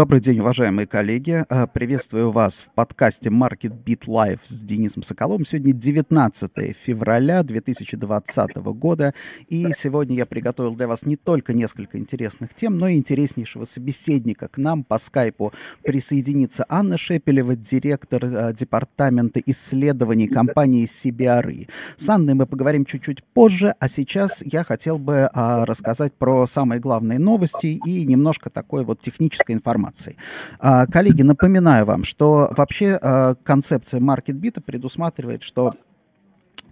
Добрый день, уважаемые коллеги. Э, приветствую вас в подкасте Market Beat Live с Денисом Соколовым. Сегодня 19 февраля 2020 года. И сегодня я приготовил для вас не только несколько интересных тем, но и интереснейшего собеседника. К нам по скайпу присоединится Анна Шепелева, директор э, департамента исследований компании CBRE. С Анной мы поговорим чуть-чуть позже, а сейчас я хотел бы а, рассказать про самые главные новости и немножко такой вот технической информации информацией. А, коллеги, напоминаю вам, что вообще а, концепция MarketBit предусматривает, что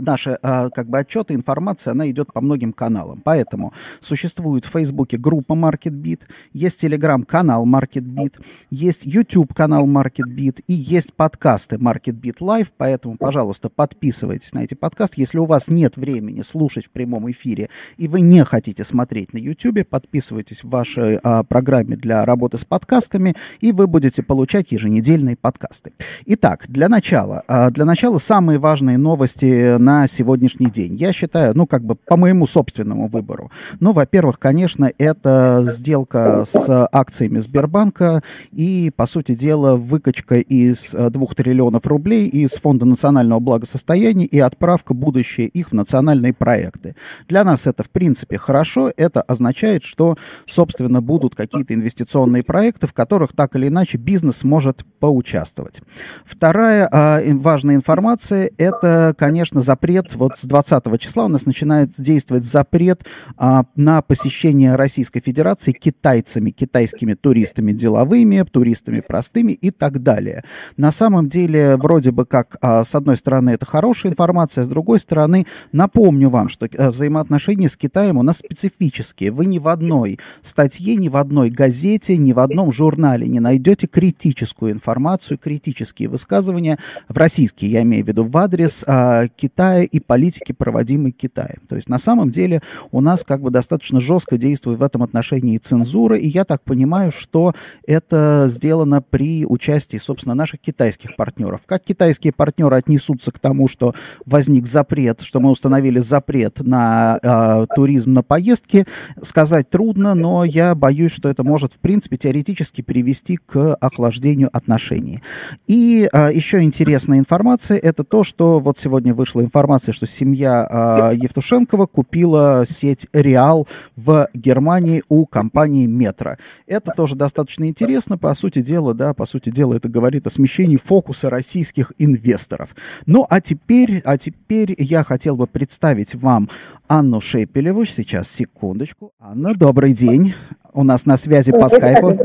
наши а, как бы отчеты, информация, она идет по многим каналам. Поэтому существует в Фейсбуке группа MarketBeat, есть Телеграм-канал MarketBeat, есть YouTube-канал MarketBeat и есть подкасты MarketBeat Live, поэтому, пожалуйста, подписывайтесь на эти подкасты. Если у вас нет времени слушать в прямом эфире и вы не хотите смотреть на YouTube, подписывайтесь в вашей а, программе для работы с подкастами, и вы будете получать еженедельные подкасты. Итак, для начала, а, для начала самые важные новости на сегодняшний день? Я считаю, ну, как бы по моему собственному выбору. Ну, во-первых, конечно, это сделка с акциями Сбербанка и, по сути дела, выкачка из 2 э, триллионов рублей из Фонда национального благосостояния и отправка будущее их в национальные проекты. Для нас это, в принципе, хорошо. Это означает, что, собственно, будут какие-то инвестиционные проекты, в которых так или иначе бизнес может поучаствовать. Вторая э, важная информация – это, конечно, запрет запрет, вот с 20 числа у нас начинает действовать запрет а, на посещение Российской Федерации китайцами, китайскими туристами деловыми, туристами простыми и так далее. На самом деле, вроде бы как, а, с одной стороны, это хорошая информация, с другой стороны, напомню вам, что а, взаимоотношения с Китаем у нас специфические. Вы ни в одной статье, ни в одной газете, ни в одном журнале не найдете критическую информацию, критические высказывания в российские, я имею в виду, в адрес а, Китая Китая и политики, проводимой Китаем. То есть на самом деле у нас как бы достаточно жестко действует в этом отношении цензура, и я так понимаю, что это сделано при участии, собственно, наших китайских партнеров. Как китайские партнеры отнесутся к тому, что возник запрет, что мы установили запрет на э, туризм на поездки, сказать трудно, но я боюсь, что это может, в принципе, теоретически привести к охлаждению отношений. И э, еще интересная информация, это то, что вот сегодня вышла информация что семья э, Евтушенкова купила сеть Реал в Германии у компании Метро. Это тоже достаточно интересно, по сути дела, да, по сути дела это говорит о смещении фокуса российских инвесторов. Ну, а теперь, а теперь я хотел бы представить вам Анну Шепелеву. Сейчас, секундочку. Анна, добрый день. У нас на связи по скайпу.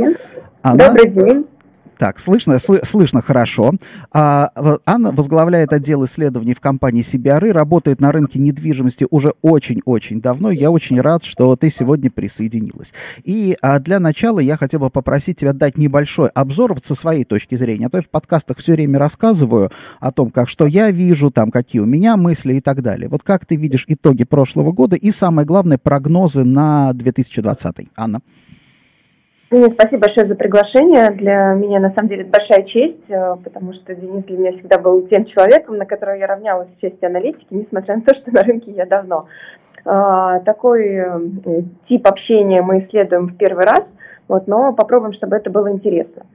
Анна? Добрый день. Так, слышно, сл- слышно хорошо. А, Анна возглавляет отдел исследований в компании CBRE, работает на рынке недвижимости уже очень-очень давно. Я очень рад, что ты сегодня присоединилась. И а, для начала я хотел бы попросить тебя дать небольшой обзор со своей точки зрения. А то я в подкастах все время рассказываю о том, как что я вижу, там какие у меня мысли и так далее. Вот как ты видишь итоги прошлого года и самое главное прогнозы на 2020. Анна. Денис, спасибо большое за приглашение. Для меня, на самом деле, это большая честь, э, потому что Денис для меня всегда был тем человеком, на которого я равнялась в части аналитики, несмотря на то, что на рынке я давно. А, такой э, тип общения мы исследуем в первый раз, вот, но попробуем, чтобы это было интересно.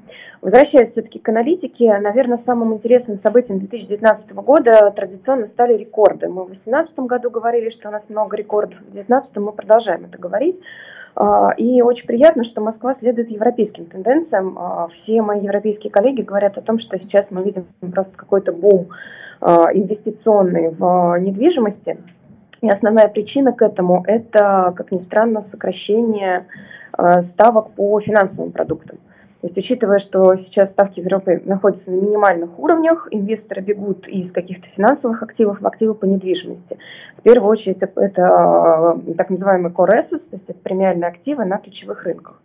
Возвращаясь все-таки к аналитике, наверное, самым интересным событием 2019 года традиционно стали рекорды. Мы в 2018 году говорили, что у нас много рекордов, в 2019 мы продолжаем это говорить. А, и очень приятно, что Москва следует европейским тенденциям. А, все мои европейские коллеги говорят о том, что сейчас мы видим просто какой-то бум а, инвестиционный в недвижимости. И основная причина к этому – это, как ни странно, сокращение ставок по финансовым продуктам. То есть, учитывая, что сейчас ставки в Европе находятся на минимальных уровнях, инвесторы бегут из каких-то финансовых активов в активы по недвижимости. В первую очередь это, это так называемые core assets, то есть это премиальные активы на ключевых рынках.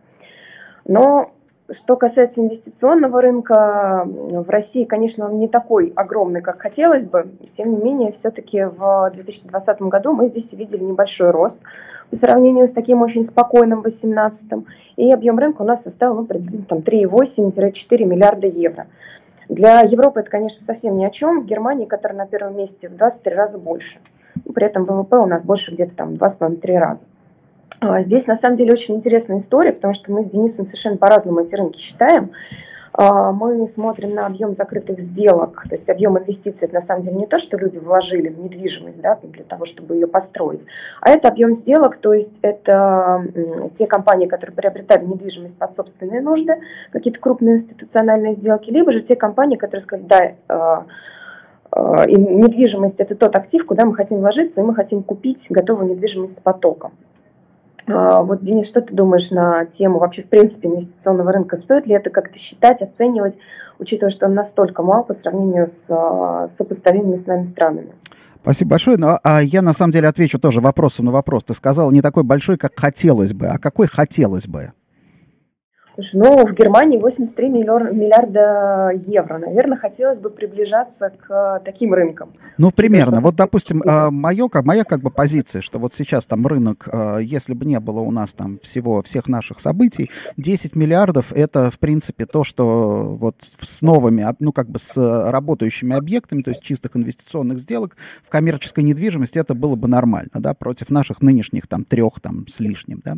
Но что касается инвестиционного рынка, в России, конечно, он не такой огромный, как хотелось бы. Тем не менее, все-таки в 2020 году мы здесь увидели небольшой рост по сравнению с таким очень спокойным 2018. И объем рынка у нас составил ну, приблизительно 3,8-4 миллиарда евро. Для Европы это, конечно, совсем ни о чем. В Германии, которая на первом месте, в 23 раза больше. При этом ВВП у нас больше где-то там 2,5-3 раза. А, здесь на самом деле очень интересная история, потому что мы с Денисом совершенно по-разному эти рынки считаем. А, мы смотрим на объем закрытых сделок, то есть объем инвестиций, это на самом деле не то, что люди вложили в недвижимость да, для того, чтобы ее построить, а это объем сделок, то есть это те компании, которые приобретали недвижимость под собственные нужды, какие-то крупные институциональные сделки, либо же те компании, которые сказали, да, а, а, недвижимость это тот актив, куда мы хотим вложиться, и мы хотим купить готовую недвижимость с потоком. А, вот, Денис, что ты думаешь на тему вообще, в принципе, инвестиционного рынка? Стоит ли это как-то считать, оценивать, учитывая, что он настолько мал по сравнению с а, сопоставимыми с нами странами? Спасибо большое. Но а я на самом деле отвечу тоже вопросом на вопрос. Ты сказал не такой большой, как хотелось бы. А какой хотелось бы? Слушай, ну, в Германии 83 миллиарда евро. Наверное, хотелось бы приближаться к таким рынкам. Ну, примерно. Вот, допустим, а, моё, моя как бы позиция, что вот сейчас там рынок, а, если бы не было у нас там всего, всех наших событий, 10 миллиардов – это, в принципе, то, что вот с новыми, ну, как бы с работающими объектами, то есть чистых инвестиционных сделок в коммерческой недвижимости, это было бы нормально, да, против наших нынешних там трех там с лишним, да.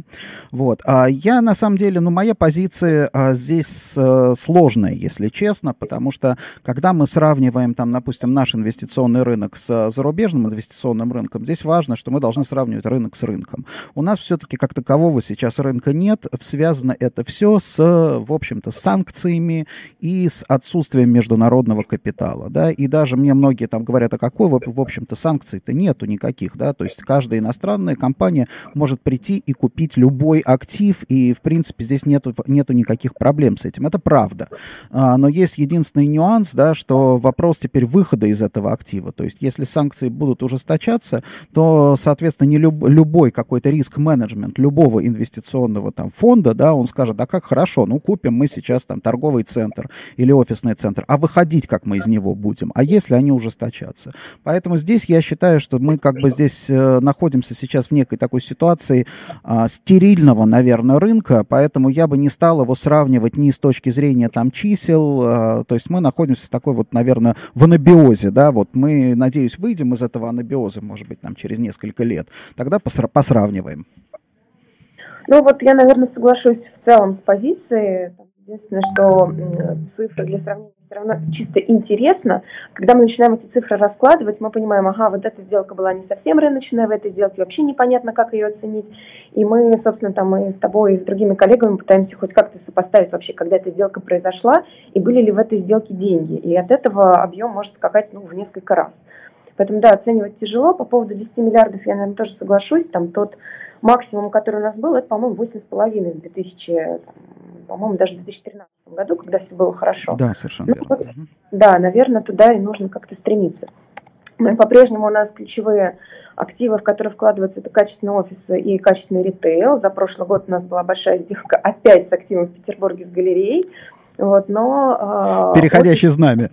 Вот. А я, на самом деле, ну, моя позиция позиции а, здесь а, сложная, если честно, потому что когда мы сравниваем, там, допустим, наш инвестиционный рынок с а, зарубежным инвестиционным рынком, здесь важно, что мы должны сравнивать рынок с рынком. У нас все-таки как такового сейчас рынка нет, связано это все с, в общем-то, санкциями и с отсутствием международного капитала, да, и даже мне многие там говорят, а какой, в общем-то, санкций-то нету никаких, да, то есть каждая иностранная компания может прийти и купить любой актив, и, в принципе, здесь нету нету никаких проблем с этим. Это правда. А, но есть единственный нюанс, да, что вопрос теперь выхода из этого актива. То есть если санкции будут ужесточаться, то, соответственно, не люб, любой какой-то риск-менеджмент любого инвестиционного там фонда, да, он скажет, да как хорошо, ну купим мы сейчас там торговый центр или офисный центр, а выходить как мы из него будем, а если они ужесточатся. Поэтому здесь я считаю, что мы как бы здесь э, находимся сейчас в некой такой ситуации э, стерильного, наверное, рынка, поэтому я бы не стал стал его сравнивать ни с точки зрения там чисел, э, то есть мы находимся в такой вот, наверное, в анабиозе, да, вот мы, надеюсь, выйдем из этого анабиоза, может быть, там через несколько лет, тогда посра- посравниваем. Ну вот я, наверное, соглашусь в целом с позицией. Единственное, что цифры для сравнения все равно чисто интересно. Когда мы начинаем эти цифры раскладывать, мы понимаем, ага, вот эта сделка была не совсем рыночная, в этой сделке вообще непонятно, как ее оценить. И мы, собственно, там мы с тобой и с другими коллегами пытаемся хоть как-то сопоставить вообще, когда эта сделка произошла, и были ли в этой сделке деньги. И от этого объем может скакать ну, в несколько раз. Поэтому, да, оценивать тяжело. По поводу 10 миллиардов я, наверное, тоже соглашусь. Там тот максимум, который у нас был, это, по-моему, 8,5 в 2000 по-моему, даже в 2013 году, когда все было хорошо. Да, совершенно ну, верно. Вот, да, наверное, туда и нужно как-то стремиться. Мы по-прежнему у нас ключевые активы, в которые вкладываются, это качественные офисы и качественный ритейл. За прошлый год у нас была большая сделка опять с активом в Петербурге с галереей. Вот, но, э, Переходящее офис... знамя.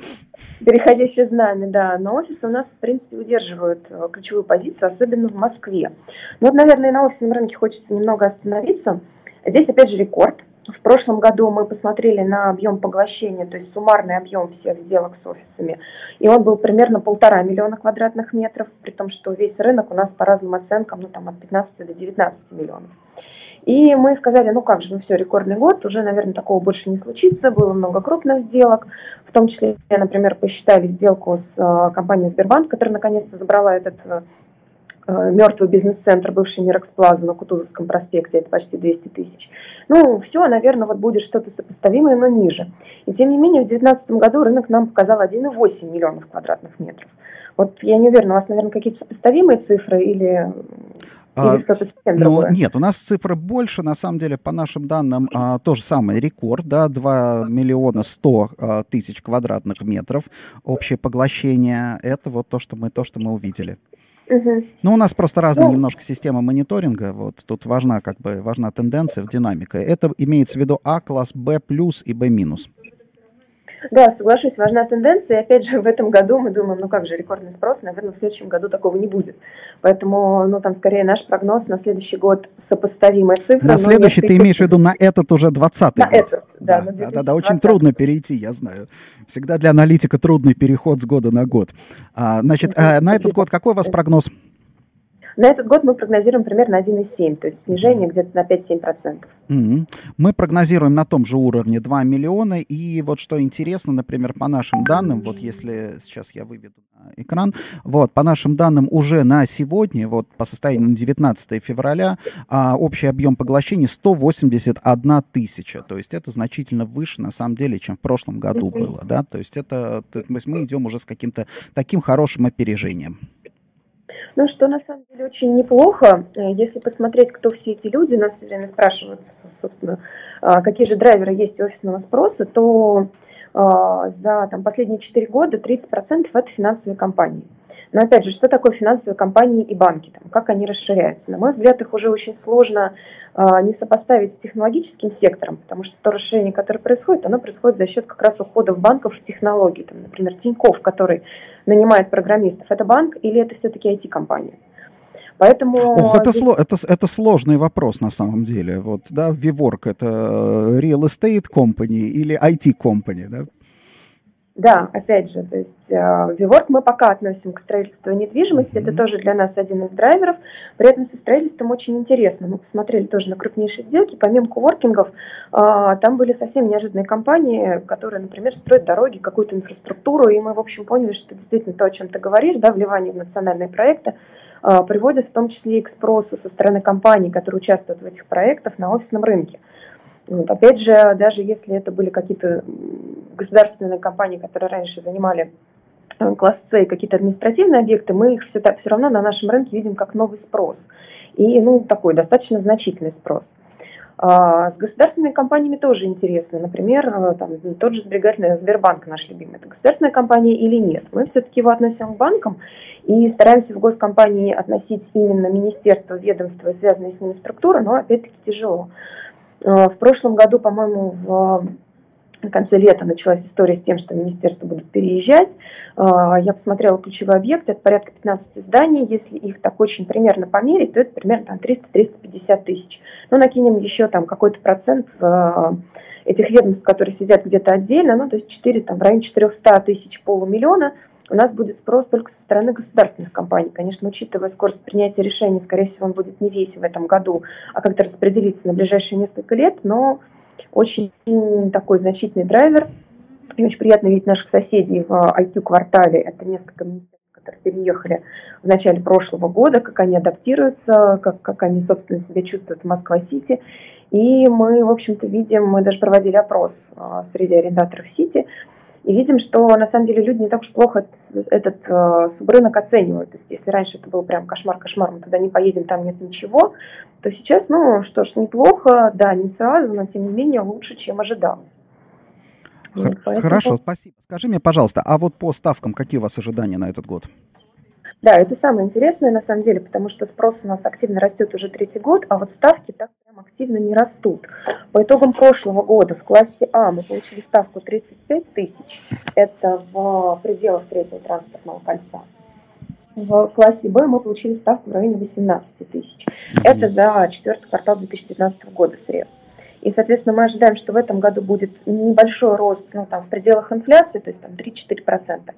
Переходящее знамя, да. Но офисы у нас, в принципе, удерживают э, ключевую позицию, особенно в Москве. Ну вот, наверное, на офисном рынке хочется немного остановиться. Здесь, опять же, рекорд. В прошлом году мы посмотрели на объем поглощения, то есть суммарный объем всех сделок с офисами, и он был примерно полтора миллиона квадратных метров, при том, что весь рынок у нас по разным оценкам, ну там от 15 до 19 миллионов. И мы сказали, ну как же, ну все, рекордный год, уже, наверное, такого больше не случится, было много крупных сделок, в том числе, например, посчитали сделку с э, компанией Сбербанк, которая наконец-то забрала этот э, Э, мертвый бизнес-центр, бывший Мирекс Плаза на Кутузовском проспекте, это почти 200 тысяч. Ну, все, наверное, вот будет что-то сопоставимое, но ниже. И тем не менее, в 2019 году рынок нам показал 1,8 миллионов квадратных метров. Вот я не уверена, у вас, наверное, какие-то сопоставимые цифры или или что-то совсем другое? Ну, нет, у нас цифры больше, на самом деле, по нашим данным, а, то же самое, рекорд, да, 2 миллиона 100 а, тысяч квадратных метров общее поглощение, это вот то, что мы, то, что мы увидели. Угу. Ну, у нас просто разная ну, немножко система мониторинга. Вот тут важна как бы важна тенденция в динамике. Это имеется в виду А класс, Б плюс и Б минус. Да, соглашусь, важна тенденция. И опять же, в этом году мы думаем, ну как же, рекордный спрос, наверное, в следующем году такого не будет. Поэтому, ну там скорее наш прогноз на следующий год сопоставимая цифра. На следующий ты имеешь в виду на этот уже 20 на год? Этот, да, да, на да, да, да, очень трудно перейти, я знаю. Всегда для аналитика трудный переход с года на год. А, значит, а, на этот год какой у вас прогноз? На этот год мы прогнозируем примерно 1,7, то есть снижение где-то на 5-7%. Mm-hmm. Мы прогнозируем на том же уровне 2 миллиона. И вот что интересно, например, по нашим данным, вот если сейчас я выведу экран, вот по нашим данным уже на сегодня, вот по состоянию на 19 февраля, а, общий объем поглощений 181 тысяча. То есть это значительно выше, на самом деле, чем в прошлом году mm-hmm. было. Да? То есть это, то есть мы идем уже с каким-то таким хорошим опережением. Ну, что на самом деле очень неплохо, э, если посмотреть, кто все эти люди, нас все время спрашивают, собственно, а, какие же драйверы есть у офисного спроса, то а, за там, последние 4 года 30% это финансовые компании. Но опять же, что такое финансовые компании и банки, там, как они расширяются? На мой взгляд, их уже очень сложно э, не сопоставить с технологическим сектором, потому что то расширение, которое происходит, оно происходит за счет как раз ухода в банков в технологии. Там, например, Тиньков, который нанимает программистов, это банк или это все-таки IT-компания? Поэтому Ох, это, здесь... сло, это, это сложный вопрос на самом деле. Вот, да, Vivork это real estate company или IT company, да? Да, опять же, то есть э, Виворк мы пока относим к строительству недвижимости, mm-hmm. это тоже для нас один из драйверов. При этом со строительством очень интересно. Мы посмотрели тоже на крупнейшие сделки, помимо коворкингов, э, там были совсем неожиданные компании, которые, например, строят дороги, какую-то инфраструктуру, и мы, в общем, поняли, что действительно то, о чем ты говоришь, да, вливание в национальные проекты, э, приводит в том числе и к спросу со стороны компаний, которые участвуют в этих проектах на офисном рынке. Вот. Опять же, даже если это были какие-то государственные компании, которые раньше занимали э, класс С и какие-то административные объекты, мы их все, так, все равно на нашем рынке видим как новый спрос. И ну, такой достаточно значительный спрос. А с государственными компаниями тоже интересно. Например, э, там, тот же сберегательный Сбербанк наш любимый. Это государственная компания или нет? Мы все-таки его относим к банкам и стараемся в госкомпании относить именно министерство, ведомство и связанные с ними структуры, но опять-таки тяжело. Э, в прошлом году, по-моему, в конце лета началась история с тем, что министерства будут переезжать. Э, я посмотрела ключевые объекты, это порядка 15 зданий. Если их так очень примерно померить, то это примерно там 300-350 тысяч. Ну, накинем еще там какой-то процент э, этих ведомств, которые сидят где-то отдельно, ну, то есть 4, там, в районе 400 тысяч, полумиллиона – у нас будет спрос только со стороны государственных компаний. Конечно, учитывая скорость принятия решений, скорее всего, он будет не весь в этом году, а как-то распределиться на ближайшие несколько лет, но очень такой значительный драйвер. И очень приятно видеть наших соседей в IQ-квартале. Это несколько министерств которые переехали в начале прошлого года, как они адаптируются, как, как они, собственно, себя чувствуют в Москва-Сити. И мы, в общем-то, видим, мы даже проводили опрос а, среди арендаторов Сити, и видим, что на самом деле люди не так уж плохо этот э, субрынок оценивают. То есть если раньше это был прям кошмар-кошмар, мы туда не поедем, там нет ничего, то сейчас, ну что ж, неплохо, да, не сразу, но тем не менее лучше, чем ожидалось. Поэтому... Хорошо, спасибо. Скажи мне, пожалуйста, а вот по ставкам какие у вас ожидания на этот год? Да, это самое интересное на самом деле, потому что спрос у нас активно растет уже третий год, а вот ставки так прям активно не растут. По итогам прошлого года в классе А мы получили ставку 35 тысяч, это в пределах третьего транспортного кольца. В классе Б мы получили ставку в районе 18 тысяч. Это за четвертый квартал 2019 года срез. И, соответственно, мы ожидаем, что в этом году будет небольшой рост ну, там, в пределах инфляции, то есть там 3-4%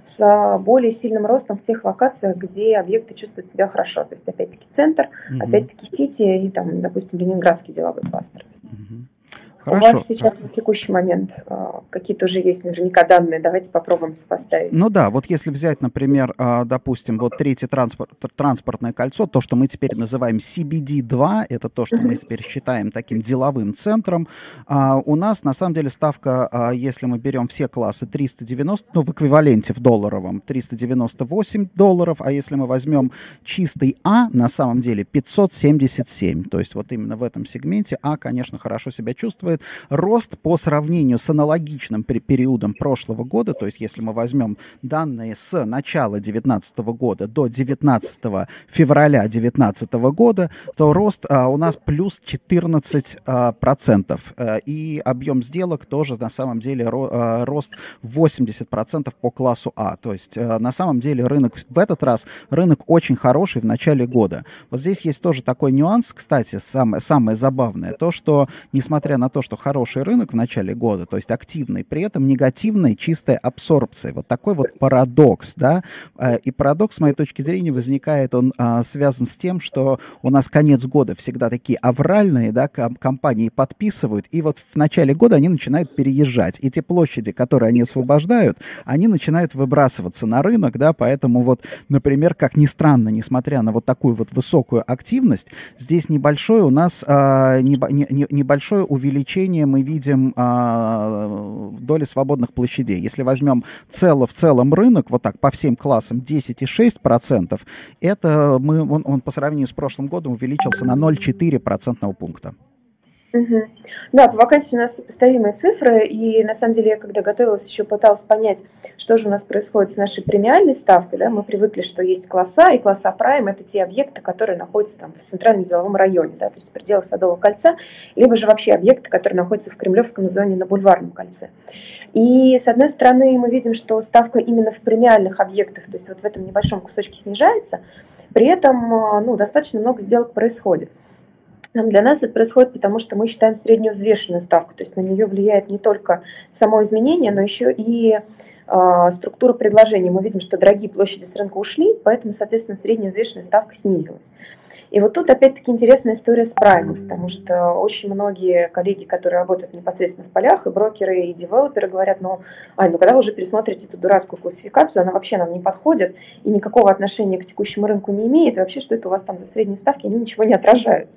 с более сильным ростом в тех локациях, где объекты чувствуют себя хорошо. То есть, опять-таки, центр, угу. опять-таки, Сити и, там, допустим, Ленинградский деловой кластер. Угу. Хорошо. У вас сейчас на текущий момент а, какие-то уже есть наверняка данные, давайте попробуем сопоставить. Ну да, вот если взять, например, а, допустим, вот третье транспорт, транспортное кольцо, то, что мы теперь называем CBD-2, это то, что мы теперь считаем таким деловым центром, а, у нас на самом деле ставка, если мы берем все классы 390, ну в эквиваленте в долларовом 398 долларов, а если мы возьмем чистый А, на самом деле 577, то есть вот именно в этом сегменте А, конечно, хорошо себя чувствует, рост по сравнению с аналогичным периодом прошлого года, то есть если мы возьмем данные с начала 2019 года до 19 февраля 2019 года, то рост а, у нас плюс 14 а, процентов. А, и объем сделок тоже на самом деле ро, а, рост 80 процентов по классу А. То есть а, на самом деле рынок в этот раз рынок очень хороший в начале года. Вот здесь есть тоже такой нюанс, кстати, самое, самое забавное, то, что несмотря на то, что хороший рынок в начале года, то есть активный, при этом негативная чистая абсорбция. Вот такой вот парадокс, да. Э, и парадокс, с моей точки зрения, возникает, он а, связан с тем, что у нас конец года всегда такие авральные, да, компании подписывают, и вот в начале года они начинают переезжать. И те площади, которые они освобождают, они начинают выбрасываться на рынок, да, поэтому вот, например, как ни странно, несмотря на вот такую вот высокую активность, здесь небольшое у нас, а, не, не, небольшое увеличение мы видим а, доли свободных площадей. Если возьмем цело в целом рынок, вот так по всем классам 10,6%, это мы, он, он по сравнению с прошлым годом увеличился на 0,4 процентного пункта. Угу. Да, по вакансии у нас сопоставимые цифры, и на самом деле я когда готовилась, еще пыталась понять, что же у нас происходит с нашей премиальной ставкой. Да? Мы привыкли, что есть класса, и класса прайм – это те объекты, которые находятся там, в центральном деловом районе, да? то есть в пределах Садового кольца, либо же вообще объекты, которые находятся в Кремлевском зоне на Бульварном кольце. И с одной стороны мы видим, что ставка именно в премиальных объектах, то есть вот в этом небольшом кусочке снижается, при этом ну, достаточно много сделок происходит. Для нас это происходит потому, что мы считаем среднюю взвешенную ставку, то есть на нее влияет не только само изменение, но еще и э, структура предложений. Мы видим, что дорогие площади с рынка ушли, поэтому, соответственно, средняя взвешенная ставка снизилась. И вот тут опять-таки интересная история с праймом, потому что очень многие коллеги, которые работают непосредственно в полях, и брокеры, и девелоперы говорят, ну, Ань, ну когда вы уже пересмотрите эту дурацкую классификацию, она вообще нам не подходит и никакого отношения к текущему рынку не имеет, и вообще, что это у вас там за средние ставки, они ничего не отражают.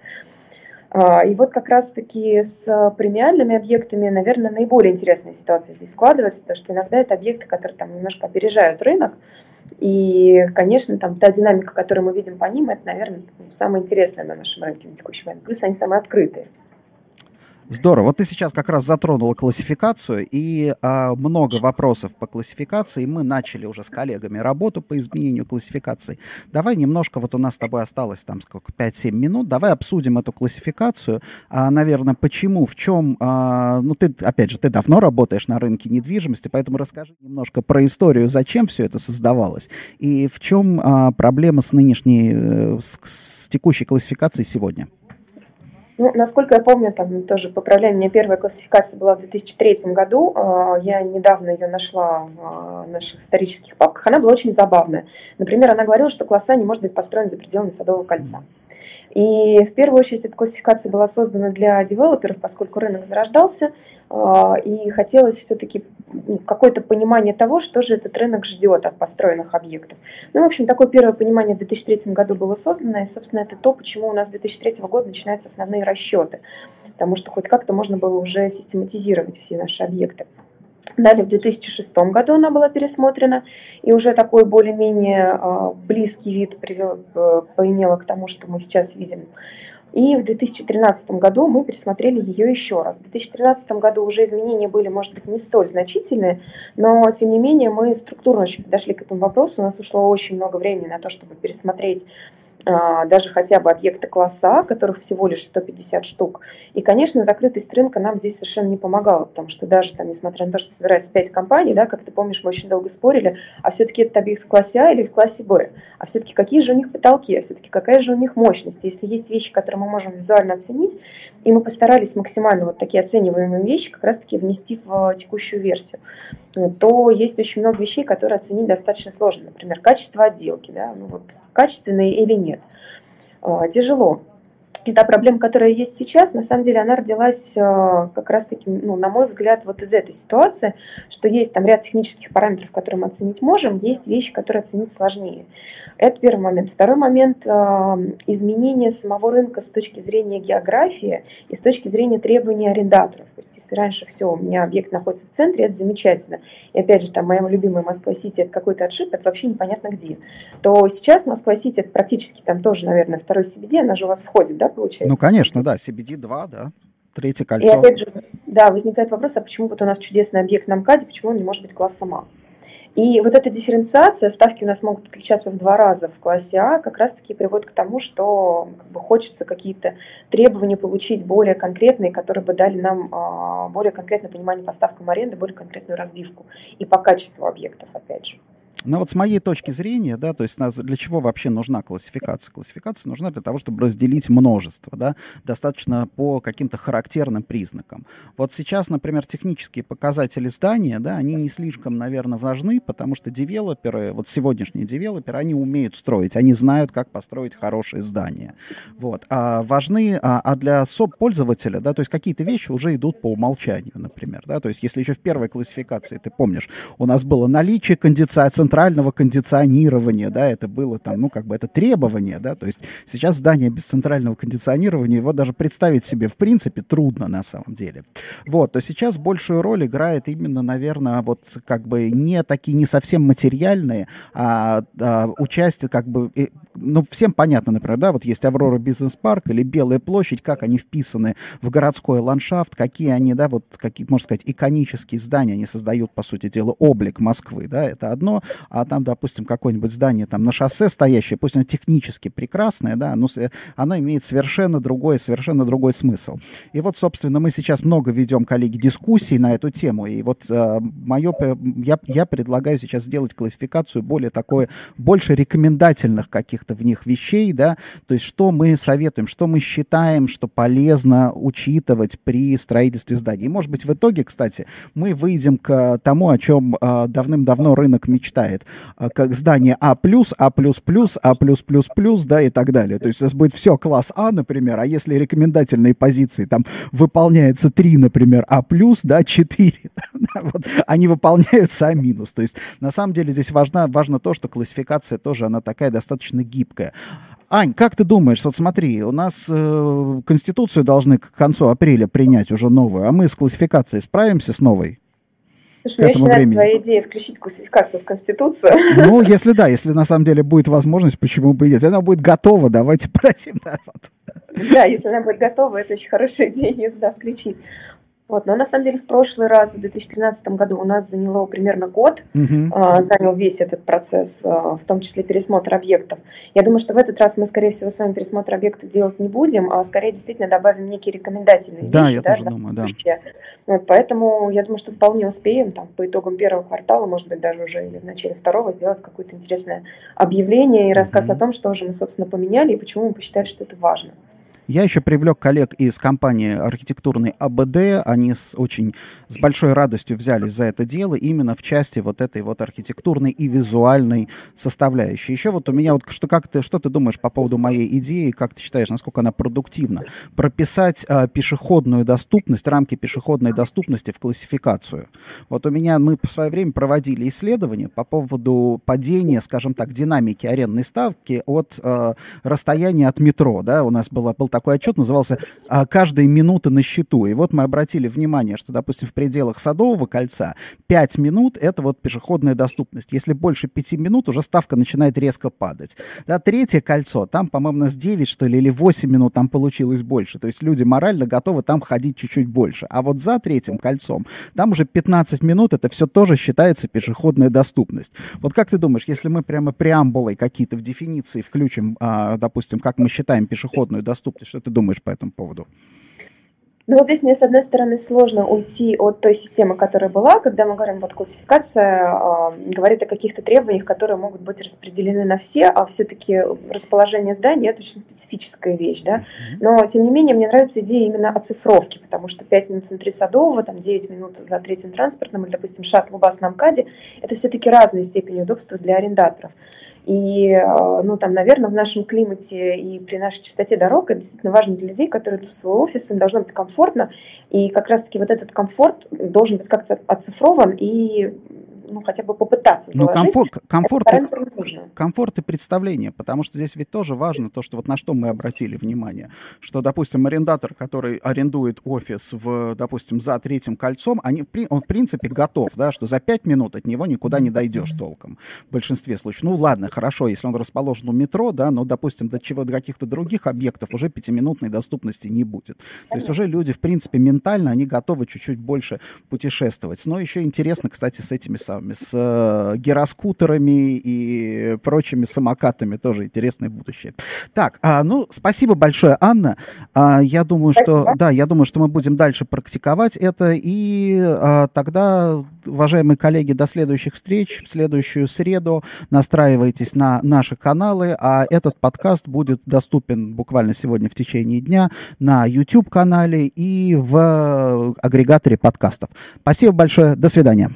И вот как раз-таки с премиальными объектами, наверное, наиболее интересная ситуация здесь складывается, потому что иногда это объекты, которые там немножко опережают рынок, и, конечно, там та динамика, которую мы видим по ним, это, наверное, самое интересное на нашем рынке на текущий момент. Плюс они самые открытые. Здорово. Вот ты сейчас как раз затронула классификацию, и а, много вопросов по классификации. Мы начали уже с коллегами работу по изменению классификации. Давай немножко, вот у нас с тобой осталось там сколько, 5-7 минут, давай обсудим эту классификацию. А, наверное, почему, в чем, а, ну ты, опять же, ты давно работаешь на рынке недвижимости, поэтому расскажи немножко про историю, зачем все это создавалось, и в чем а, проблема с нынешней, э, с, с текущей классификацией сегодня. Ну, насколько я помню, там тоже поправляю, у меня первая классификация была в 2003 году. А, я недавно ее нашла в а, наших исторических папках. Она была очень забавная. Например, она говорила, что класса не может быть построен за пределами Садового кольца. И в первую очередь эта классификация была создана для девелоперов, поскольку рынок зарождался, а, и хотелось все-таки ну, какое-то понимание того, что же этот рынок ждет от построенных объектов. Ну, в общем, такое первое понимание в 2003 году было создано, и, собственно, это то, почему у нас с 2003 года начинаются основные расчеты, потому что хоть как-то можно было уже систематизировать все наши объекты. Далее в 2006 году она была пересмотрена, и уже такой более-менее а, близкий вид привел, э, поимела к тому, что мы сейчас видим. И в 2013 году мы пересмотрели ее еще раз. В 2013 году уже изменения были, может быть, не столь значительные, но, тем не менее, мы структурно очень подошли к этому вопросу. У нас ушло очень много времени на то, чтобы пересмотреть даже хотя бы объекты класса А, которых всего лишь 150 штук. И, конечно, закрытость рынка нам здесь совершенно не помогала, потому что даже там, несмотря на то, что собирается 5 компаний, да, как ты помнишь, мы очень долго спорили, а все-таки этот объект в классе А или в классе Б, а все-таки какие же у них потолки, а все-таки какая же у них мощность. Если есть вещи, которые мы можем визуально оценить, и мы постарались максимально вот такие оцениваемые вещи как раз-таки внести в текущую версию, то есть очень много вещей, которые оценить достаточно сложно. Например, качество отделки, да, ну вот качественные или нет. А, тяжело. И та проблема, которая есть сейчас, на самом деле она родилась а, как раз-таки, ну, на мой взгляд, вот из этой ситуации, что есть там ряд технических параметров, которые мы оценить можем, есть вещи, которые оценить сложнее. Это первый момент. Второй момент а, – изменение самого рынка с точки зрения географии и с точки зрения требований арендаторов. То есть если раньше все, у меня объект находится в центре, это замечательно. И опять же, там моя любимая Москва-Сити – это какой-то отшиб, это вообще непонятно где. То сейчас Москва-Сити – это практически там тоже, наверное, второй CBD, она же у вас входит, да, получается? Ну, конечно, да, CBD 2, да. Третье кольцо. И опять же, да, возникает вопрос, а почему вот у нас чудесный объект на МКАДе, почему он не может быть классом А? И вот эта дифференциация, ставки у нас могут отличаться в два раза в классе А, как раз-таки приводит к тому, что как бы, хочется какие-то требования получить более конкретные, которые бы дали нам а, более конкретное понимание по ставкам аренды, более конкретную разбивку и по качеству объектов, опять же. Но вот с моей точки зрения, да, то есть для чего вообще нужна классификация? Классификация нужна для того, чтобы разделить множество, да, достаточно по каким-то характерным признакам. Вот сейчас, например, технические показатели здания, да, они не слишком, наверное, важны, потому что девелоперы, вот сегодняшние девелоперы, они умеют строить, они знают, как построить хорошее здание. Вот. А важны, а, а для пользователя, да, то есть какие-то вещи уже идут по умолчанию, например, да, то есть если еще в первой классификации, ты помнишь, у нас было наличие кондиционации, центрального кондиционирования, да, это было там, ну, как бы это требование, да, то есть сейчас здание без центрального кондиционирования, его даже представить себе, в принципе, трудно на самом деле. Вот, то сейчас большую роль играет именно, наверное, вот как бы не такие, не совсем материальные, а, а участие, как бы, ну, всем понятно, например, да, вот есть Аврора бизнес-парк или Белая площадь, как они вписаны в городской ландшафт, какие они, да, вот, какие, можно сказать, иконические здания они создают, по сути дела, облик Москвы, да, это одно, а там, допустим, какое-нибудь здание там на шоссе стоящее, пусть оно технически прекрасное, да, но оно имеет совершенно другой, совершенно другой смысл. И вот, собственно, мы сейчас много ведем, коллеги, дискуссий на эту тему, и вот э, мое, я, я предлагаю сейчас сделать классификацию более такой, больше рекомендательных каких-то в них вещей, да, то есть что мы советуем, что мы считаем, что полезно учитывать при строительстве зданий. И, может быть, в итоге, кстати, мы выйдем к тому, о чем э, давным-давно рынок мечтает мечтает, а, как здание А+, А++, А+++, да, и так далее. То есть у нас будет все класс А, например, а если рекомендательные позиции там выполняется 3, например, А+, да, 4, да, вот, они выполняются А-. То есть на самом деле здесь важно, важно то, что классификация тоже, она такая достаточно гибкая. Ань, как ты думаешь, вот смотри, у нас э, Конституцию должны к концу апреля принять уже новую, а мы с классификацией справимся с новой? Слушай, мне очень нравится твоя идея включить классификацию в Конституцию. Ну, если да, если на самом деле будет возможность, почему бы и нет. Если она будет готова, давайте подадим народ. Да, если она будет готова, это очень хорошая идея, если да, включить. Вот, но на самом деле в прошлый раз, в 2013 году, у нас заняло примерно год, угу. э, занял весь этот процесс, э, в том числе пересмотр объектов. Я думаю, что в этот раз мы, скорее всего, с вами пересмотр объектов делать не будем, а скорее действительно добавим некие рекомендательные да, вещи. Я да, тоже думаю, да. Вот, поэтому я думаю, что вполне успеем там, по итогам первого квартала, может быть, даже уже или в начале второго, сделать какое-то интересное объявление и рассказ угу. о том, что же мы, собственно, поменяли и почему мы посчитали, что это важно. Я еще привлек коллег из компании архитектурной АБД. Они с очень с большой радостью взялись за это дело именно в части вот этой вот архитектурной и визуальной составляющей. Еще вот у меня вот что как ты что ты думаешь по поводу моей идеи, как ты считаешь, насколько она продуктивна? Прописать э, пешеходную доступность, рамки пешеходной доступности в классификацию. Вот у меня мы в свое время проводили исследование по поводу падения, скажем так, динамики арендной ставки от э, расстояния от метро. Да? У нас было, был такой отчет, назывался а, «Каждая минута на счету». И вот мы обратили внимание, что, допустим, в пределах Садового кольца 5 минут — это вот пешеходная доступность. Если больше 5 минут, уже ставка начинает резко падать. Да, третье кольцо, там, по-моему, у нас 9, что ли, или 8 минут там получилось больше. То есть люди морально готовы там ходить чуть-чуть больше. А вот за третьим кольцом, там уже 15 минут, это все тоже считается пешеходная доступность. Вот как ты думаешь, если мы прямо преамбулой какие-то в дефиниции включим, а, допустим, как мы считаем пешеходную доступность, что ты думаешь по этому поводу? Ну вот здесь мне, с одной стороны, сложно уйти от той системы, которая была, когда мы говорим, вот классификация э, говорит о каких-то требованиях, которые могут быть распределены на все, а все-таки расположение здания – это очень специфическая вещь, да. Но, тем не менее, мне нравится идея именно оцифровки, потому что 5 минут внутри Садового, там 9 минут за третьим транспортным, или, допустим, шаттл бас на МКАДе – это все-таки разные степени удобства для арендаторов. И, э, ну, там, наверное, в нашем климате и при нашей частоте дорог это действительно важно для людей, которые идут в свой офис, им должно быть комфортно. И как раз-таки вот этот комфорт должен быть как-то оцифрован и ну, хотя бы попытаться ну, заложить. Ну, комфорт, комфорт, и, комфорт и представление, потому что здесь ведь тоже важно то, что вот на что мы обратили внимание, что, допустим, арендатор, который арендует офис, в, допустим, за третьим кольцом, они, он, в принципе, готов, да, что за пять минут от него никуда не дойдешь толком в большинстве случаев. Ну, ладно, хорошо, если он расположен у метро, да, но, допустим, до чего до каких-то других объектов уже пятиминутной доступности не будет. То есть уже люди, в принципе, ментально, они готовы чуть-чуть больше путешествовать. Но еще интересно, кстати, с этими самыми самыми, с э, гироскутерами и прочими самокатами тоже интересное будущее. Так, а, ну, спасибо большое, Анна. А, я думаю, спасибо. что, да, я думаю, что мы будем дальше практиковать это, и а, тогда, уважаемые коллеги, до следующих встреч в следующую среду. Настраивайтесь на наши каналы, а этот подкаст будет доступен буквально сегодня в течение дня на YouTube-канале и в агрегаторе подкастов. Спасибо большое. До свидания.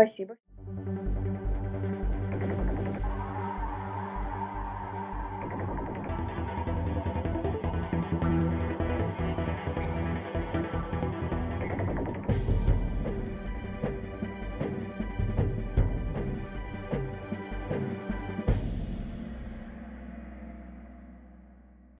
Спасибо.